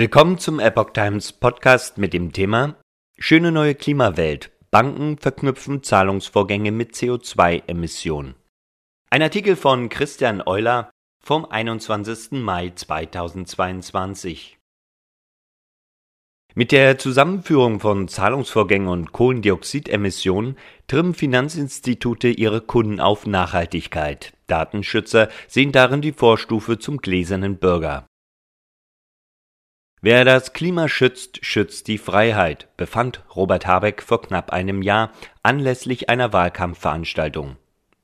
Willkommen zum Epoch Times Podcast mit dem Thema Schöne neue Klimawelt. Banken verknüpfen Zahlungsvorgänge mit CO2-Emissionen. Ein Artikel von Christian Euler vom 21. Mai 2022. Mit der Zusammenführung von Zahlungsvorgängen und Kohlendioxidemissionen trimmen Finanzinstitute ihre Kunden auf Nachhaltigkeit. Datenschützer sehen darin die Vorstufe zum gläsernen Bürger. Wer das Klima schützt, schützt die Freiheit, befand Robert Habeck vor knapp einem Jahr anlässlich einer Wahlkampfveranstaltung.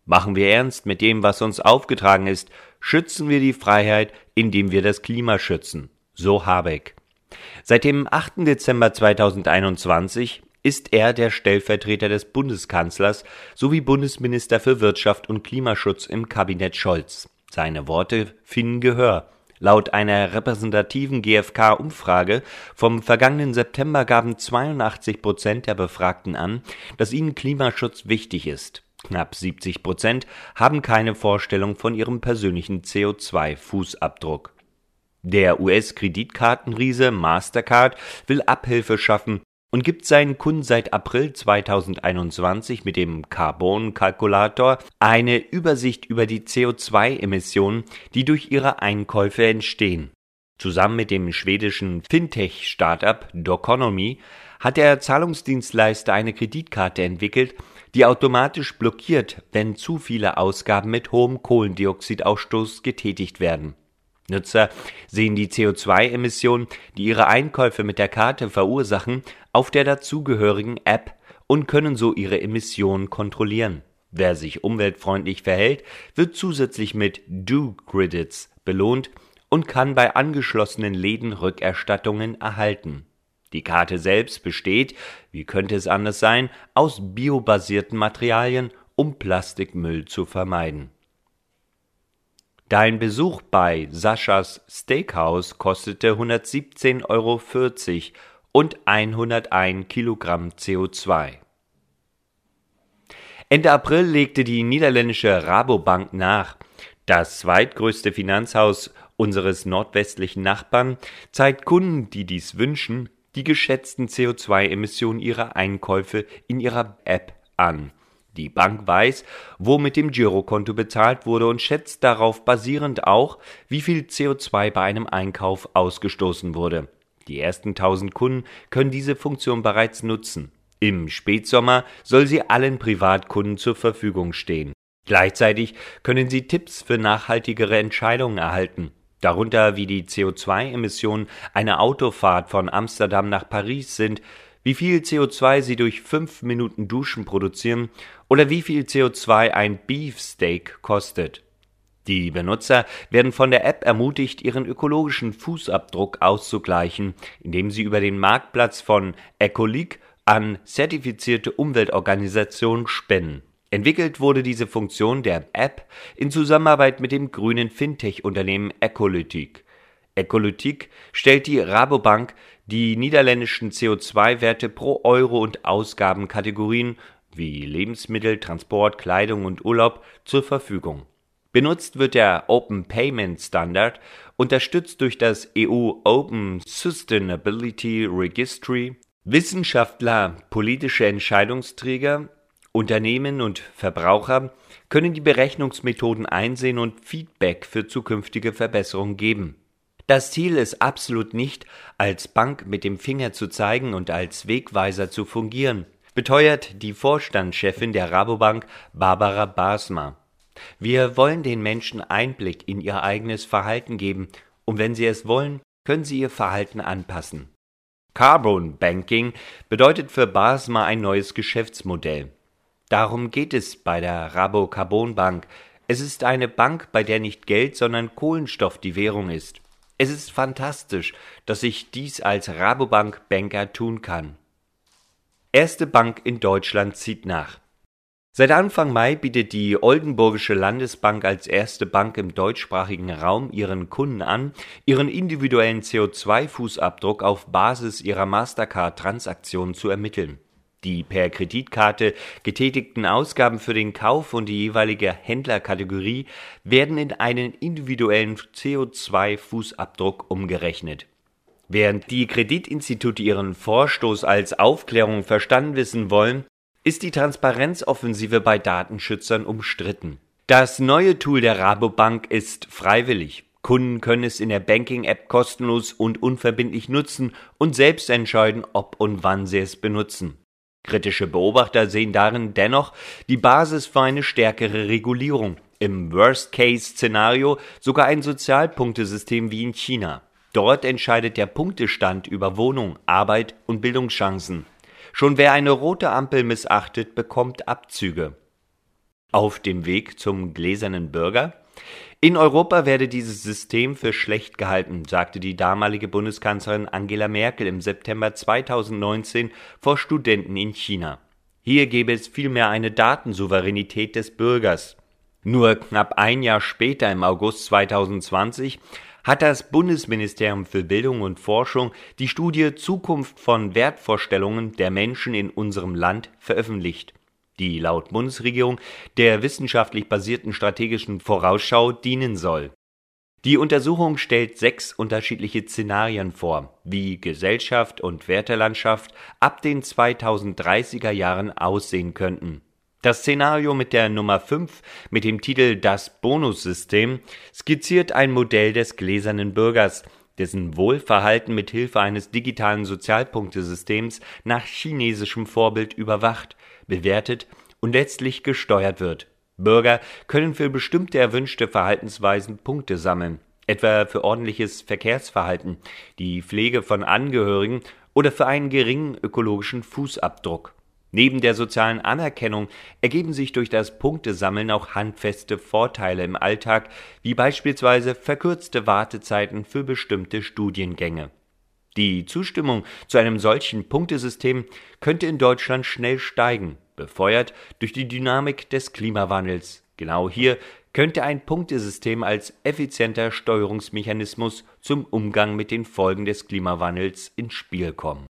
Machen wir ernst mit dem, was uns aufgetragen ist, schützen wir die Freiheit, indem wir das Klima schützen. So Habeck. Seit dem 8. Dezember 2021 ist er der Stellvertreter des Bundeskanzlers sowie Bundesminister für Wirtschaft und Klimaschutz im Kabinett Scholz. Seine Worte finden Gehör. Laut einer repräsentativen GfK-Umfrage vom vergangenen September gaben 82 Prozent der Befragten an, dass ihnen Klimaschutz wichtig ist. Knapp 70 Prozent haben keine Vorstellung von ihrem persönlichen CO2-Fußabdruck. Der US-Kreditkartenriese Mastercard will Abhilfe schaffen und gibt seinen Kunden seit April 2021 mit dem Carbon Calculator eine Übersicht über die CO2-Emissionen, die durch ihre Einkäufe entstehen. Zusammen mit dem schwedischen Fintech-Startup Doconomy hat der Zahlungsdienstleister eine Kreditkarte entwickelt, die automatisch blockiert, wenn zu viele Ausgaben mit hohem Kohlendioxidausstoß getätigt werden Nutzer sehen die CO2-Emissionen, die ihre Einkäufe mit der Karte verursachen, auf der dazugehörigen App und können so ihre Emissionen kontrollieren. Wer sich umweltfreundlich verhält, wird zusätzlich mit Do-Credits belohnt und kann bei angeschlossenen Läden Rückerstattungen erhalten. Die Karte selbst besteht, wie könnte es anders sein, aus biobasierten Materialien, um Plastikmüll zu vermeiden. Dein Besuch bei Saschas Steakhouse kostete 117,40 Euro und 101 Kilogramm CO2. Ende April legte die niederländische Rabobank nach. Das zweitgrößte Finanzhaus unseres nordwestlichen Nachbarn zeigt Kunden, die dies wünschen, die geschätzten CO2-Emissionen ihrer Einkäufe in ihrer App an. Die Bank weiß, wo mit dem Girokonto bezahlt wurde und schätzt darauf basierend auch, wie viel CO2 bei einem Einkauf ausgestoßen wurde. Die ersten 1000 Kunden können diese Funktion bereits nutzen. Im Spätsommer soll sie allen Privatkunden zur Verfügung stehen. Gleichzeitig können sie Tipps für nachhaltigere Entscheidungen erhalten, darunter wie die CO2-Emissionen einer Autofahrt von Amsterdam nach Paris sind, wie viel CO2 sie durch fünf Minuten Duschen produzieren oder wie viel CO2 ein Beefsteak kostet. Die Benutzer werden von der App ermutigt, ihren ökologischen Fußabdruck auszugleichen, indem sie über den Marktplatz von Ecoleak an zertifizierte Umweltorganisationen spenden. Entwickelt wurde diese Funktion der App in Zusammenarbeit mit dem grünen Fintech-Unternehmen Ecolytic. Ecolytic stellt die Rabobank die niederländischen CO2-Werte pro Euro und Ausgabenkategorien wie Lebensmittel, Transport, Kleidung und Urlaub zur Verfügung. Benutzt wird der Open Payment Standard, unterstützt durch das EU Open Sustainability Registry. Wissenschaftler, politische Entscheidungsträger, Unternehmen und Verbraucher können die Berechnungsmethoden einsehen und Feedback für zukünftige Verbesserungen geben. Das Ziel ist absolut nicht, als Bank mit dem Finger zu zeigen und als Wegweiser zu fungieren, beteuert die Vorstandschefin der Rabobank Barbara Basma. Wir wollen den Menschen Einblick in ihr eigenes Verhalten geben, und wenn sie es wollen, können sie ihr Verhalten anpassen. Carbon Banking bedeutet für Basma ein neues Geschäftsmodell. Darum geht es bei der Rabo Carbon Bank. Es ist eine Bank, bei der nicht Geld, sondern Kohlenstoff die Währung ist. Es ist fantastisch, dass ich dies als Rabobank Banker tun kann. Erste Bank in Deutschland zieht nach. Seit Anfang Mai bietet die Oldenburgische Landesbank als erste Bank im deutschsprachigen Raum ihren Kunden an, ihren individuellen CO2-Fußabdruck auf Basis ihrer Mastercard-Transaktionen zu ermitteln. Die per Kreditkarte getätigten Ausgaben für den Kauf und die jeweilige Händlerkategorie werden in einen individuellen CO2-Fußabdruck umgerechnet. Während die Kreditinstitute ihren Vorstoß als Aufklärung verstanden wissen wollen, ist die Transparenzoffensive bei Datenschützern umstritten. Das neue Tool der Rabobank ist freiwillig. Kunden können es in der Banking-App kostenlos und unverbindlich nutzen und selbst entscheiden, ob und wann sie es benutzen. Kritische Beobachter sehen darin dennoch die Basis für eine stärkere Regulierung, im Worst-Case-Szenario sogar ein Sozialpunktesystem wie in China. Dort entscheidet der Punktestand über Wohnung, Arbeit und Bildungschancen. Schon wer eine rote Ampel missachtet, bekommt Abzüge. Auf dem Weg zum gläsernen Bürger? In Europa werde dieses System für schlecht gehalten, sagte die damalige Bundeskanzlerin Angela Merkel im September 2019 vor Studenten in China. Hier gebe es vielmehr eine Datensouveränität des Bürgers. Nur knapp ein Jahr später, im August 2020, hat das Bundesministerium für Bildung und Forschung die Studie Zukunft von Wertvorstellungen der Menschen in unserem Land veröffentlicht die laut Bundesregierung der wissenschaftlich basierten strategischen Vorausschau dienen soll. Die Untersuchung stellt sechs unterschiedliche Szenarien vor, wie Gesellschaft und Wertelandschaft ab den 2030er Jahren aussehen könnten. Das Szenario mit der Nummer 5 mit dem Titel Das Bonussystem skizziert ein Modell des gläsernen Bürgers, dessen Wohlverhalten mit Hilfe eines digitalen Sozialpunktesystems nach chinesischem Vorbild überwacht, bewertet und letztlich gesteuert wird. Bürger können für bestimmte erwünschte Verhaltensweisen Punkte sammeln, etwa für ordentliches Verkehrsverhalten, die Pflege von Angehörigen oder für einen geringen ökologischen Fußabdruck. Neben der sozialen Anerkennung ergeben sich durch das Punktesammeln auch handfeste Vorteile im Alltag, wie beispielsweise verkürzte Wartezeiten für bestimmte Studiengänge. Die Zustimmung zu einem solchen Punktesystem könnte in Deutschland schnell steigen, befeuert durch die Dynamik des Klimawandels. Genau hier könnte ein Punktesystem als effizienter Steuerungsmechanismus zum Umgang mit den Folgen des Klimawandels ins Spiel kommen